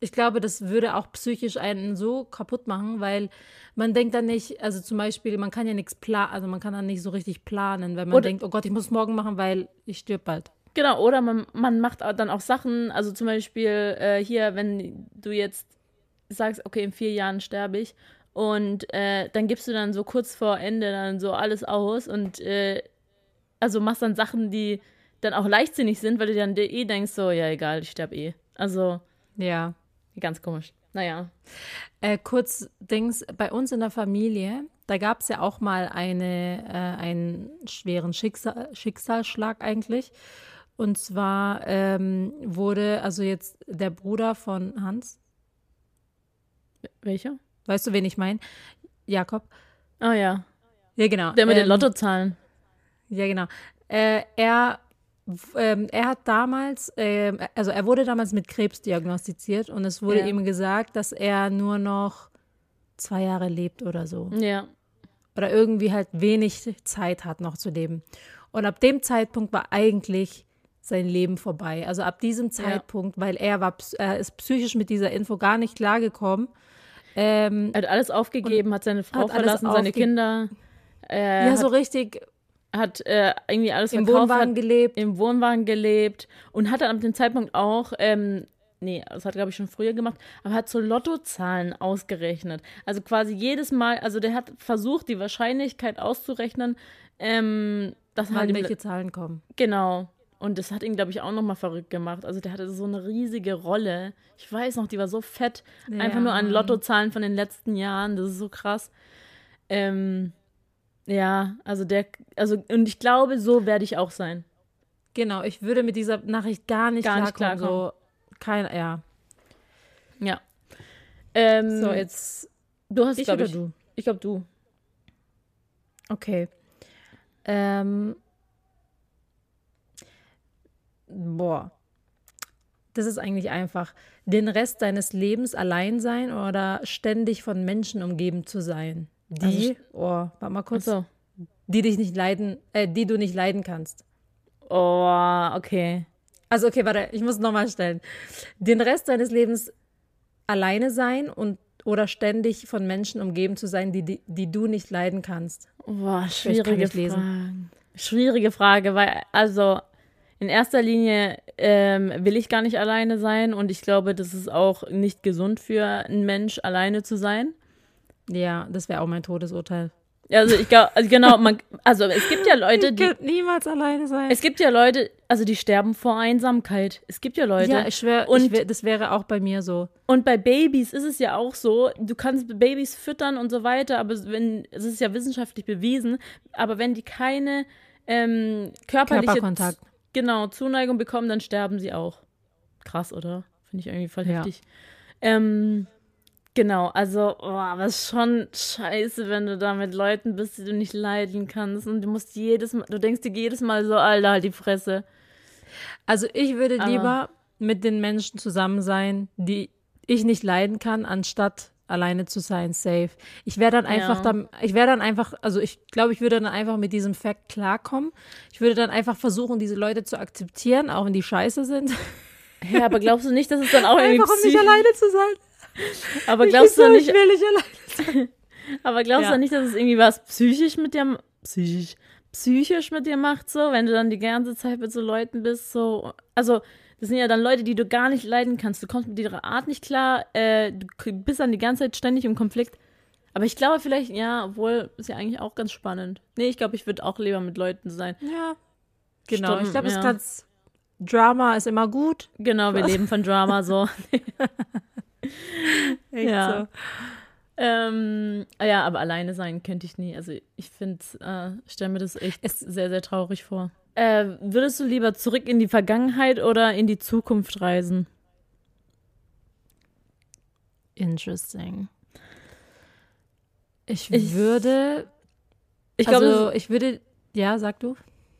Ich glaube, das würde auch psychisch einen so kaputt machen, weil man denkt dann nicht, also zum Beispiel, man kann ja nichts planen, also man kann dann nicht so richtig planen, weil man denkt, oh Gott, ich muss es morgen machen, weil ich stirb bald. Genau, oder man, man macht dann auch Sachen, also zum Beispiel äh, hier, wenn du jetzt sagst, okay, in vier Jahren sterbe ich und äh, dann gibst du dann so kurz vor Ende dann so alles aus und äh, also machst dann Sachen, die dann auch leichtsinnig sind, weil du dann eh denkst, so, ja egal, ich sterbe eh. Also Ja. ganz komisch. Naja. Äh, kurz Dings, bei uns in der Familie, da gab es ja auch mal eine, äh, einen schweren Schicksal, Schicksalsschlag eigentlich. Und zwar ähm, wurde, also jetzt der Bruder von Hans, Welcher? weißt du, wen ich meine? Jakob. Ah ja, Ja, genau. der mit den Ähm, Lottozahlen. Ja, genau. Äh, er, ähm, er hat damals, ähm, also er wurde damals mit Krebs diagnostiziert und es wurde Ja. ihm gesagt, dass er nur noch zwei Jahre lebt oder so. Ja. Oder irgendwie halt wenig Zeit hat noch zu leben. Und ab dem Zeitpunkt war eigentlich sein Leben vorbei. Also ab diesem Zeitpunkt, weil er war, er ist psychisch mit dieser Info gar nicht klargekommen. Ähm, Er hat alles aufgegeben, hat seine Frau hat verlassen, seine Kinder. Äh, ja, so richtig hat äh, irgendwie alles im verkauft, Wohnwagen hat gelebt. im Wohnwagen gelebt und hat dann ab dem Zeitpunkt auch, ähm, nee, das hat glaube ich schon früher gemacht, aber hat so Lottozahlen ausgerechnet. Also quasi jedes Mal, also der hat versucht, die Wahrscheinlichkeit auszurechnen, ähm, dass Wann halt welche Zahlen kommen. genau. Und das hat ihn, glaube ich, auch nochmal verrückt gemacht. Also der hatte so eine riesige Rolle. Ich weiß noch, die war so fett. Einfach nur an Ja. Lottozahlen von den letzten Jahren. Das ist so krass. Ähm, ja, also der, also, und ich glaube, so werde ich auch sein. Genau, ich würde mit dieser Nachricht gar nicht Gar nicht klarkommen. So, kein, ja. Ja. Ähm, So, jetzt du hast, ich glaube oder ich. du? Ich glaube, du. Okay. Ähm, boah. Das ist eigentlich einfach. Den Rest deines Lebens allein sein oder ständig von Menschen umgeben zu sein. Die, oh, warte mal kurz, So. die dich nicht leiden, äh, die du nicht leiden kannst. Oh, okay. Also, okay, warte, ich muss nochmal stellen. Den Rest deines Lebens alleine sein und oder ständig von Menschen umgeben zu sein, die, die, die du nicht leiden kannst. Boah, schwierige. Fragen. Schwierige Frage, weil, also, in erster Linie ähm, will ich gar nicht alleine sein und ich glaube, das ist auch nicht gesund für einen Mensch, alleine zu sein. Ja, das wäre auch mein Todesurteil. Also, ich glaube, also genau, man, also, es gibt ja Leute, Ich die, könnte niemals alleine sein. es gibt ja Leute, also, die sterben vor Einsamkeit. Es gibt ja Leute. ja, ich schwöre, ich wär, das wäre auch bei mir so. Und bei Babys ist es ja auch so, du kannst Babys füttern und so weiter, aber wenn, es ist ja wissenschaftlich bewiesen, aber wenn die keine ähm, körperliche Körperkontakt. Genau, Zuneigung bekommen, dann sterben sie auch. Krass, oder? Finde ich irgendwie voll Ja. heftig. Ähm, genau, also, oh, aber ist schon scheiße, wenn du da mit Leuten bist, die du nicht leiden kannst und du musst jedes Mal, du denkst dir jedes Mal so, Alter, halt die Fresse. Also ich würde Aber- lieber mit den Menschen zusammen sein, die ich nicht leiden kann, anstatt alleine zu sein, safe. Ich wäre dann einfach Ja. dann, ich wäre dann einfach, also ich glaube, ich würde dann einfach mit diesem Fakt klarkommen. Ich würde dann einfach versuchen, diese Leute zu akzeptieren, auch wenn die scheiße sind. Ja, aber glaubst du nicht, dass es dann auch irgendwie Einfach um nicht alleine zu sein. Aber glaubst du nicht. Aber glaubst Ja. du nicht, dass es irgendwie was psychisch mit dir psychisch psychisch mit dir macht so, wenn du dann die ganze Zeit mit so Leuten bist so also das sind ja dann Leute, die du gar nicht leiden kannst. Du kommst mit ihrer Art nicht klar, äh, du bist dann die ganze Zeit ständig im Konflikt. Aber ich glaube vielleicht, ja, obwohl ist ja eigentlich auch ganz spannend. Nee, ich glaube, ich würde auch lieber mit Leuten sein. Ja. Genau, Stimmt, ich glaube, es ja. ist ganz, Drama ist immer gut. Genau, wir leben von Drama so. Echt Ja. so. ähm, ja, aber alleine sein könnte ich nie. Also ich finde, äh, stelle mir das echt Es- sehr, sehr traurig vor. Äh, würdest du lieber zurück in die Vergangenheit oder in die Zukunft reisen? Interesting. Ich, Ich- würde, Ich glaube, also ich würde, ja, sag du.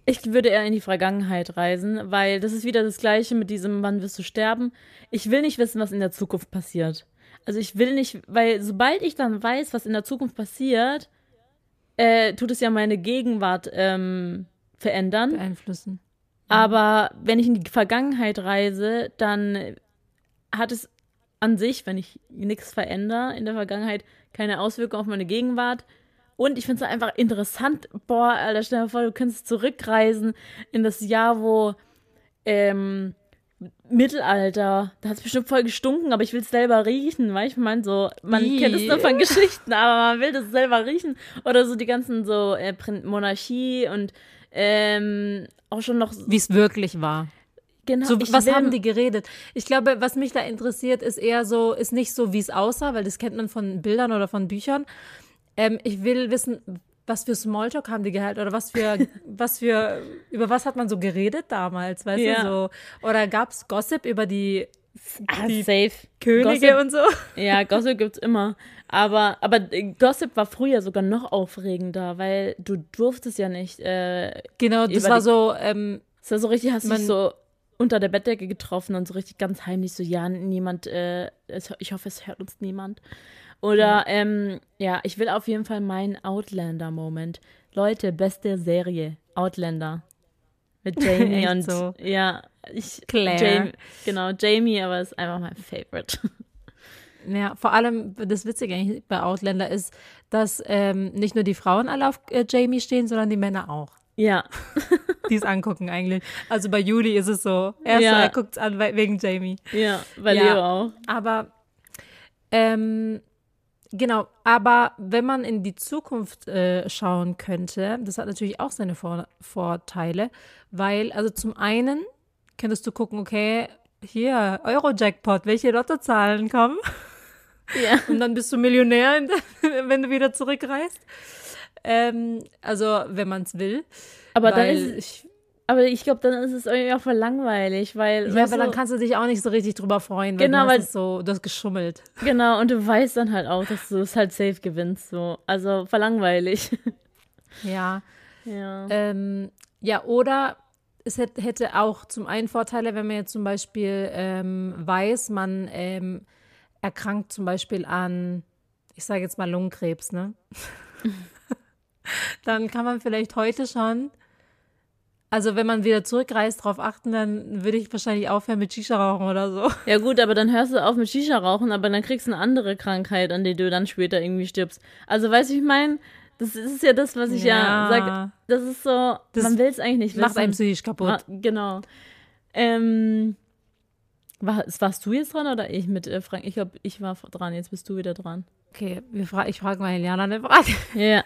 Ich würde eher in die Vergangenheit reisen, weil das ist wieder das Gleiche mit diesem, wann wirst du sterben? Ich will nicht wissen, was in der Zukunft passiert. Also ich will nicht, weil sobald ich dann weiß, was in der Zukunft passiert, äh, tut es ja meine Gegenwart ähm, verändern. Beeinflussen. Aber wenn ich in die Vergangenheit reise, dann hat es an sich, wenn ich nichts verändere in der Vergangenheit, keine Auswirkung auf meine Gegenwart. Und ich finde es einfach interessant. Boah, Alter, stell dir vor, du könntest zurückreisen in das Jahr, wo ähm, Mittelalter, da hat es bestimmt voll gestunken, aber ich will es selber riechen, weißt du? Man, so, man Ih. kennt es nur von Geschichten, aber man will das selber riechen. Oder so die ganzen so äh, Monarchie und ähm, auch schon noch Wie es wirklich war. genau. So, ich was will- haben die geredet? Ich glaube, was mich da interessiert, ist eher so, ist nicht so, wie es aussah, weil das kennt man von Bildern oder von Büchern. Ähm, ich will wissen, was für Smalltalk haben die gehalten oder was für, was für, über was hat man so geredet damals, weißt Ja. du, so. Oder gab es Gossip über die, Ah, die safe. Könige Gossip, und so? ja, Gossip gibt's immer. Aber, aber äh, Gossip war früher sogar noch aufregender, weil du durftest ja nicht. Äh, Genau, das war die- so, ähm, es war so richtig, hast du so unter der Bettdecke getroffen und so richtig ganz heimlich so, ja, niemand, äh, es, ich hoffe, es hört uns niemand. Oder, ähm, ja, ich will auf jeden Fall meinen Outlander-Moment. Leute, beste Serie, Outlander. Mit Jamie und, so? ja, ich, Claire. Jamie, genau, Jamie, aber ist einfach mein Favorite. Ja, vor allem das Witzige eigentlich bei Outlander ist, dass ähm, nicht nur die Frauen alle auf äh, Jamie stehen, sondern die Männer auch. ja, Die es angucken eigentlich. Also bei Juli ist es so. Er, Ja. er guckt es an we- wegen Jamie. ja, bei Ja. Leo auch. Aber ähm, genau, aber wenn man in die Zukunft äh, schauen könnte, das hat natürlich auch seine Vor Vorteile, weil, also zum einen könntest du gucken, okay, hier, Euro-Jackpot, welche Lottozahlen kommen? Ja. Und dann bist du Millionär, wenn du wieder zurückreist. Ähm, also, wenn man es will. Aber dann ist, ich, aber ich glaube, dann ist es irgendwie auch voll langweilig, weil, ja, aber dann du, kannst du dich auch nicht so richtig drüber freuen, weil Genau, du weil- es so, du hast geschummelt. genau, und du weißt dann halt auch, dass du es halt safe gewinnst, so. Also, voll langweilig. Ja. ja. Ähm, ja, oder es hätte, hätte auch zum einen Vorteile, wenn man jetzt zum Beispiel ähm, weiß, man ähm, erkrankt zum Beispiel an, ich sage jetzt mal Lungenkrebs, ne? dann kann man vielleicht heute schon, also wenn man wieder zurückreist, darauf achten, dann würde ich wahrscheinlich aufhören mit Shisha rauchen oder so. Ja gut, aber dann hörst du auf mit Shisha rauchen, aber dann kriegst du eine andere Krankheit, an die du dann später irgendwie stirbst. Also weißt du, ich meine? Das ist ja das, was ich ja, Ja. sage. Das ist so, Das man will es eigentlich nicht Macht wissen. einem psychisch kaputt. Genau. Ähm, war, warst du jetzt dran oder ich mit äh, Frank? Ich glaube, ich war dran, jetzt bist du wieder dran. Okay, wir fra ich frage mal Eliana eine Frage. Ja.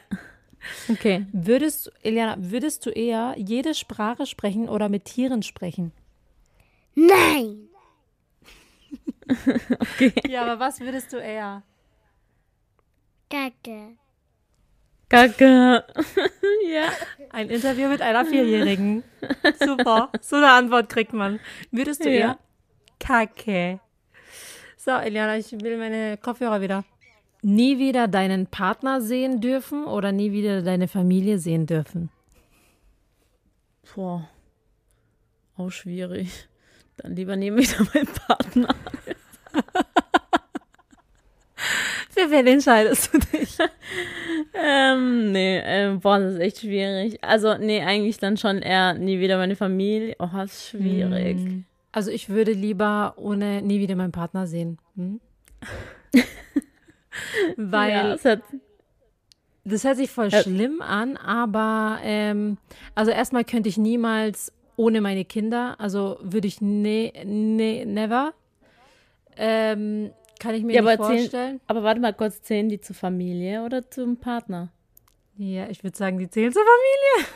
Okay. Würdest, du- Eliana, würdest du eher jede Sprache sprechen oder mit Tieren sprechen? Nein. Ja, aber was würdest du eher? Kacke. Kacke. ja. Ein Interview mit einer Vierjährigen. Super. So eine Antwort kriegt man. Würdest du Ja. eher? Kacke. So, Eliana, ich will meine Kopfhörer wieder. Nie wieder deinen Partner sehen dürfen oder nie wieder deine Familie sehen dürfen? Boah. Auch schwierig. Dann lieber nehme ich da meinen Partner. Für wen entscheidest du dich? Ähm, nee, ähm, boah, das ist echt schwierig. Also, nee, eigentlich dann schon eher nie wieder meine Familie. Oh, das ist schwierig. Also ich würde lieber ohne nie wieder meinen Partner sehen. Hm? Weil ja, es hat, Das hört sich voll Ja. schlimm an, aber ähm, also erstmal könnte ich niemals ohne meine Kinder, also würde ich ne, ne, never. Ähm, kann ich mir Ja, nicht aber zählen- vorstellen. aber warte mal kurz, zählen die zur Familie oder zum Partner? Ja, ich würde sagen, die zählen zur Familie.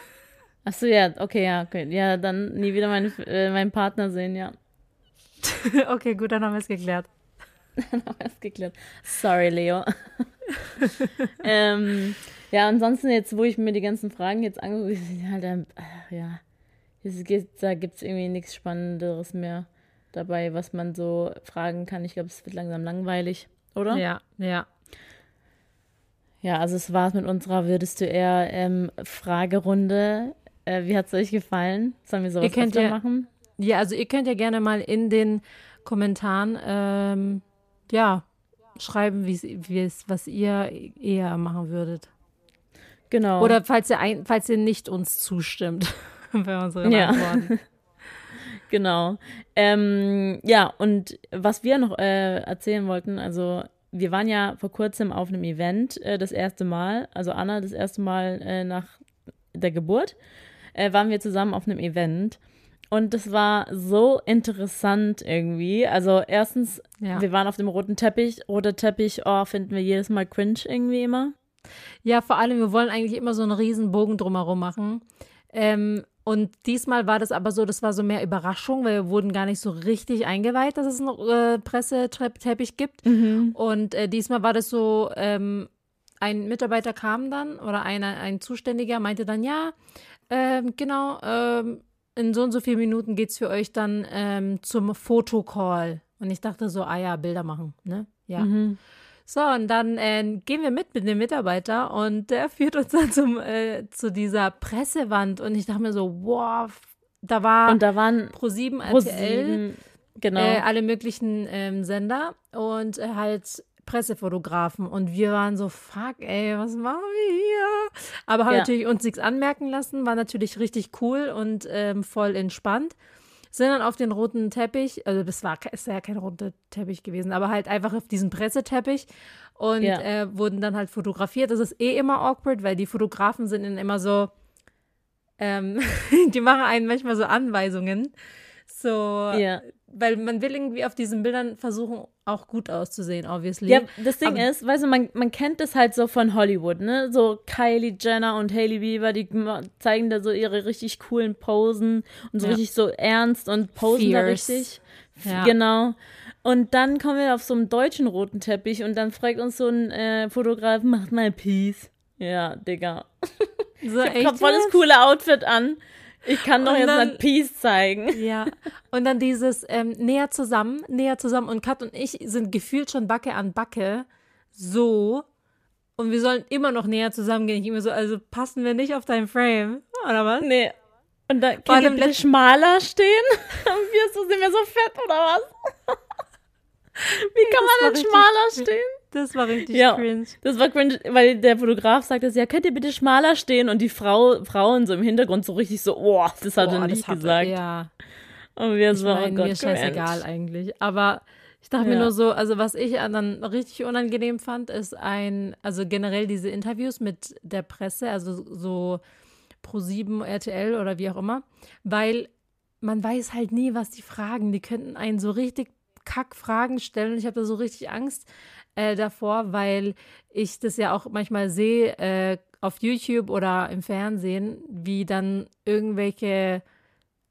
Ach so, ja, okay, ja, okay. Ja, dann nie wieder meine, äh, meinen Partner sehen, ja. okay, gut, dann haben wir es geklärt. Alles geklärt. Sorry, Leo. ähm, ja, ansonsten jetzt, wo ich mir die ganzen Fragen jetzt angeguckt habe, halt, ähm, ach, ja, es geht, da gibt es irgendwie nichts Spannenderes mehr dabei, was man so fragen kann. Ich glaube, es wird langsam langweilig, oder? Ja, ja. Ja, also es war's mit unserer Würdest du eher ähm, Fragerunde. Äh, wie hat's euch gefallen? Sollen wir sowas Ihr könnt ja- machen? Ja, also ihr könnt ja gerne mal in den Kommentaren, ähm, ja, schreiben, wie's, wie's, was ihr eher machen würdet. Genau. Oder falls ihr, ein, falls ihr nicht uns zustimmt, bei unseren Ja. Antworten. Genau. Ähm, ja, und was wir noch äh, erzählen wollten, also wir waren ja vor kurzem auf einem Event äh, das erste Mal, also Anna das erste Mal äh, nach der Geburt, äh, waren wir zusammen auf einem Event. Und das war so interessant irgendwie. Also erstens, Ja. wir waren auf dem roten Teppich. Roter Teppich, oh, finden wir jedes Mal cringe irgendwie immer. Ja, vor allem, wir wollen eigentlich immer so einen riesen Bogen drumherum machen. Ähm, und diesmal war das aber so, das war so mehr Überraschung, weil wir wurden gar nicht so richtig eingeweiht, dass es einen äh, Presseteppich gibt. Und äh, diesmal war das so, ähm, ein Mitarbeiter kam dann oder einer, ein Zuständiger meinte dann, ja, ähm, genau, ähm, in so und so vielen Minuten geht es für euch dann ähm, zum Fotocall. Und ich dachte so, ah ja, Bilder machen, ne? Ja. So, und dann äh, gehen wir mit mit dem Mitarbeiter und der führt uns dann zum, äh, zu dieser Pressewand. Und ich dachte mir so, wow, da war Und da waren Pro7 RTL, ProSieben, genau. äh, alle möglichen ähm, Sender und äh, halt Pressefotografen. Und wir waren so, fuck, ey, was machen wir hier? Aber haben Ja. natürlich uns nichts anmerken lassen, war natürlich richtig cool und ähm, voll entspannt. Sind dann auf den roten Teppich, also das war ist ja kein roter Teppich gewesen, aber halt einfach auf diesen Presseteppich und Ja. äh, wurden dann halt fotografiert. Das ist eh immer awkward, weil die Fotografen sind dann immer so, ähm, die machen einen manchmal so Anweisungen. So, ja. Weil man will irgendwie auf diesen Bildern versuchen, auch gut auszusehen, obviously. Ja, das Ding Aber- ist, weißt du, man, man kennt das halt so von Hollywood, ne? So Kylie Jenner und Hailey Bieber, die zeigen da so ihre richtig coolen Posen und so Ja. richtig so ernst und posen da Fierce. richtig. Ja. Genau. Und dann kommen wir auf so einen deutschen roten Teppich und dann fragt uns so ein äh, Fotograf, macht mal Peace. Ja, Digga. so Ich hab voll das coole Outfit an. Ich kann doch Und jetzt dann- mal Peace zeigen. Ja, und dann dieses ähm, näher zusammen, näher zusammen und Kat und ich sind gefühlt schon Backe an Backe, so. Und wir sollen immer noch näher zusammengehen. Ich immer so, also passen wir nicht auf dein Frame, oder was? Nee. Und da kann ihr bitte schmaler stehen. wir so, sind wir so fett oder was? Wie kann man denn schmaler stehen? Das war richtig Ja. cringe. Das war cringe, weil der Fotograf sagt das, ja, könnt ihr bitte schmaler stehen? Und die Frau, Frauen so im Hintergrund so richtig so, oh, das hat er Boah, nicht gesagt. Ja, Und wir ich so, oh meine, Gott, mir scheißegal cringe. eigentlich. Aber ich dachte mir Ja. nur so, also was ich dann richtig unangenehm fand, ist ein, also generell diese Interviews mit der Presse, also so Pro7, RTL oder wie auch immer, weil man weiß halt nie, was die fragen. Die könnten einen so richtig kack Fragen stellen und ich habe da so richtig Angst äh, davor, weil ich das ja auch manchmal sehe äh, auf YouTube oder im Fernsehen, wie dann irgendwelche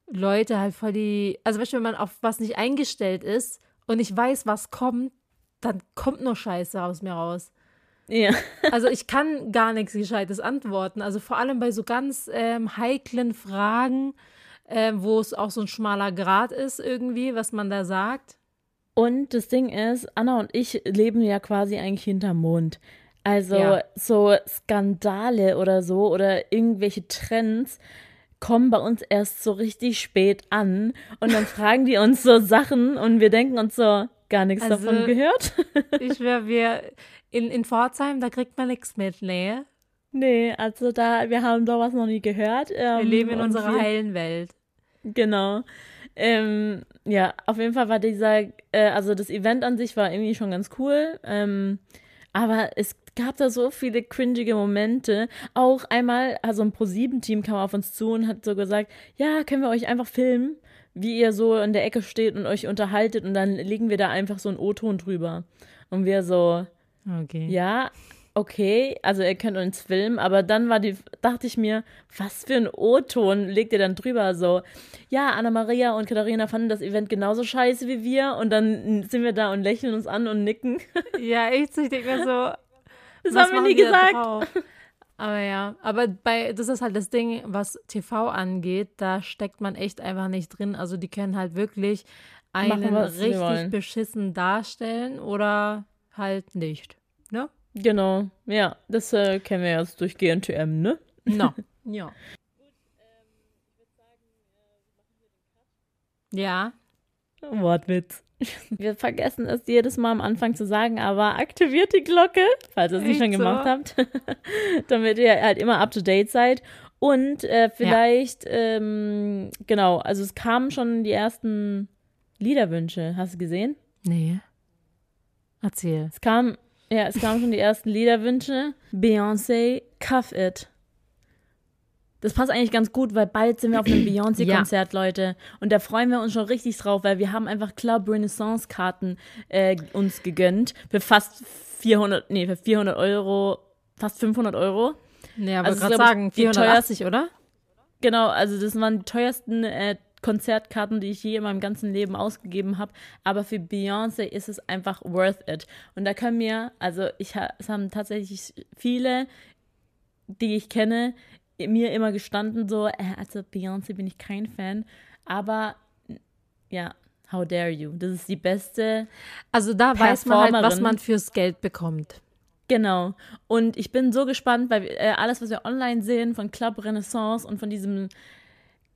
Leute halt voll die, also weißt du, wenn man auf was nicht eingestellt ist und ich weiß, was kommt, dann kommt nur Scheiße aus mir raus. Ja. Also ich kann gar nichts Gescheites antworten. Also vor allem bei so ganz ähm, heiklen Fragen, ähm, wo es auch so ein schmaler Grad ist irgendwie, was man da sagt. Und das Ding ist, Anna und ich leben ja quasi eigentlich hinterm Mond. Also Ja. so Skandale oder so oder irgendwelche Trends kommen bei uns erst so richtig spät an und dann fragen die uns so Sachen und wir denken uns so gar nichts Also, davon gehört. Ich schwör, wir in, in Pforzheim, da kriegt man nichts mit, nee. nee, also da wir haben sowas noch nie gehört. Wir ähm, leben in und unserer wir- heilen Welt. Genau. Ähm, ja, auf jeden Fall war dieser, äh, also das Event an sich war irgendwie schon ganz cool. Ähm, aber es gab da so viele cringige Momente. Auch einmal, also ein Pro-7-Team kam auf uns zu und hat so gesagt, ja, können wir euch einfach filmen, wie ihr so in der Ecke steht und euch unterhaltet und dann legen wir da einfach so einen O-Ton drüber. Und wir so, Okay. ja, okay, also ihr könnt uns filmen, aber dann war die, dachte ich mir, was für ein O-Ton legt ihr dann drüber? So, ja, Anna-Maria und Katharina fanden das Event genauso scheiße wie wir und dann sind wir da und lächeln uns an und nicken. Ja, echt, ich denke mir so, Das haben wir nie gesagt. Aber ja, aber bei, das ist halt das Ding, was TV angeht, da steckt man echt einfach nicht drin. Also die können halt wirklich einen Machen, richtig beschissen darstellen oder halt nicht. Genau, ja, das äh, kennen wir jetzt durch GNTM, ne? No. ja. Ja. Wortwitz. Wir vergessen es jedes Mal am Anfang zu sagen, aber aktiviert die Glocke, falls ihr es nicht schon so? gemacht habt, damit ihr halt immer up to date seid. Und äh, vielleicht, ähm, genau, also es kamen schon die ersten Liederwünsche. Hast du gesehen? Nee. Erzähl. Es kam, ja, es kamen schon die ersten Liederwünsche. Beyoncé, Cuff It. Das passt eigentlich ganz gut, weil bald sind wir auf einem Beyoncé-Konzert, Leute. Und da freuen wir uns schon richtig drauf, weil wir haben einfach Club Renaissance-Karten äh, uns gegönnt. Für fast 400, nee, für 400 Euro, fast 500 Euro. Nee, aber Also, gerade sagen, die 480, oder? Genau, also das waren die teuersten äh, Konzertkarten, die ich je in meinem ganzen Leben ausgegeben habe. Aber für Beyoncé ist es einfach worth it. Und da können mir, also ich es haben tatsächlich viele, die ich kenne, mir immer gestanden so, äh, also Beyoncé bin ich kein Fan. Aber ja, how dare you? Das ist die beste Also da weiß man halt, was man fürs Geld bekommt. Genau. Und ich bin so gespannt, weil äh, alles, was wir online sehen von Club Renaissance und von diesem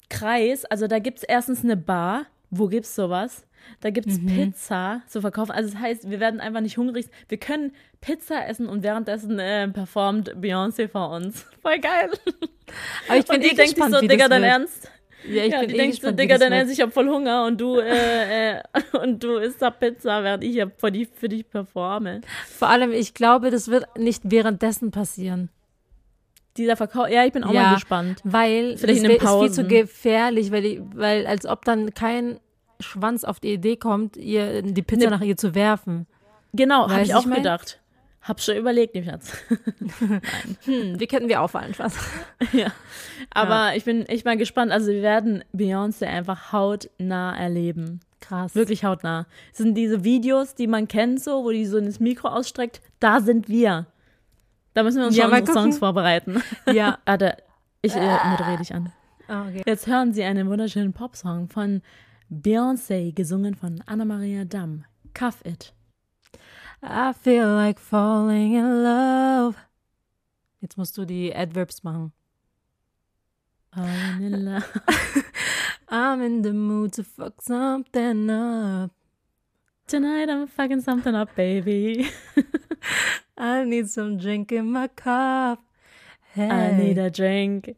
Kreis, also da gibt es erstens eine Bar. Wo gibt's sowas? Da gibt's Pizza zu verkaufen. Also das heißt, wir werden einfach nicht hungrig. Wir können Pizza essen und währenddessen äh, performt Beyoncé vor uns. Voll geil. Aber ich bin Und die eh denkt sich gespannt, so, wie Digga, dein wird. Ernst? Ja, ich ja, bin die eh denkt so, gespannt, wie Digga, dein. Ernst, ich hab voll Hunger und du, äh, äh, und du isst da Pizza, während ich ja für, die, für dich performe. Vor allem, ich glaube, das wird nicht währenddessen passieren. Dieser Verkauf, ja, ich bin auch Ja. mal gespannt. Weil Vielleicht das in ist viel zu gefährlich, weil, die, weil als ob dann kein Schwanz auf die Idee kommt, ihr die Pizza Ne- nach ihr zu werfen. Genau, habe ich auch ich mein? gedacht. Hab schon überlegt, lieb Schatz. Hm, wie könnten wir auffallen, Spaß? ja. Aber ich bin echt mal gespannt. Also wir werden Beyoncé einfach hautnah erleben. Krass. Wirklich hautnah. Es sind diese Videos, die man kennt, so, wo die so ins Mikro ausstreckt. Da sind wir. Da müssen wir uns Ja, schon unsere gucken. Songs vorbereiten. Ja. Warte, ich äh, moderiere dich an. Ah, okay. Jetzt hören Sie einen wunderschönen Popsong von Beyoncé, gesungen von Anna-Maria Damm. Cuff It. I feel like falling in love. Jetzt musst du die Adverbs machen. I'm in love. I'm in the mood to fuck something up. Tonight I'm fucking something up, baby. I need some drink in my cup. Hey, I need a drink.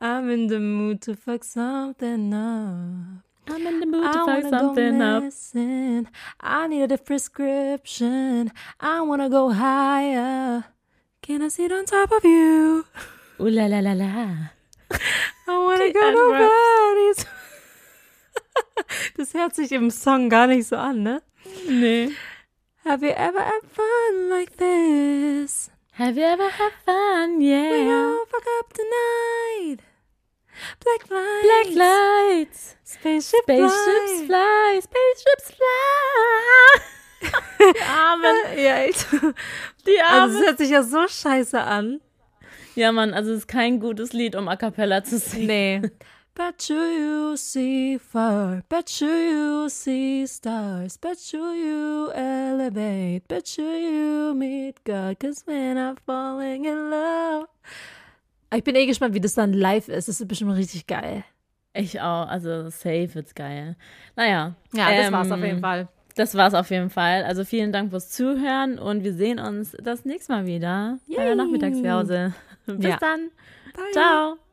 I'm in the mood to fuck something up. I'm in the mood to I fuck wanna go something up. missing. I need a prescription. I wanna go higher. Can I sit on top of you? Ooh la la la la. I wanna go Adverbs. nobody's. Das hört sich im Song gar nicht so an, ne? Nee. Have you ever had fun like this? Have you ever had fun? We Yeah. all fuck up tonight. Black lights. Black lights. Spaceship Spaceships fly. fly. Spaceships fly. Die Armen. Ja, echt. Die Also Armen. es hört sich ja so scheiße an. Ja, Mann, also es ist kein gutes Lied, um A Cappella zu singen. Nee. Bet you you see fire, bet you you see stars, bet you you elevate, bet you you meet God, cause when I'm falling in love. Ich bin eh gespannt, wie das dann live ist. Das ist bestimmt richtig geil. Ich auch, also safe wird's geil. Naja. Ja, das ähm, war's auf jeden Fall. Das war's auf jeden Fall. Also vielen Dank fürs Zuhören und wir sehen uns das nächste Mal wieder bei der Yay. Nachmittagspause. Bis Ja. dann. Bye. Ciao.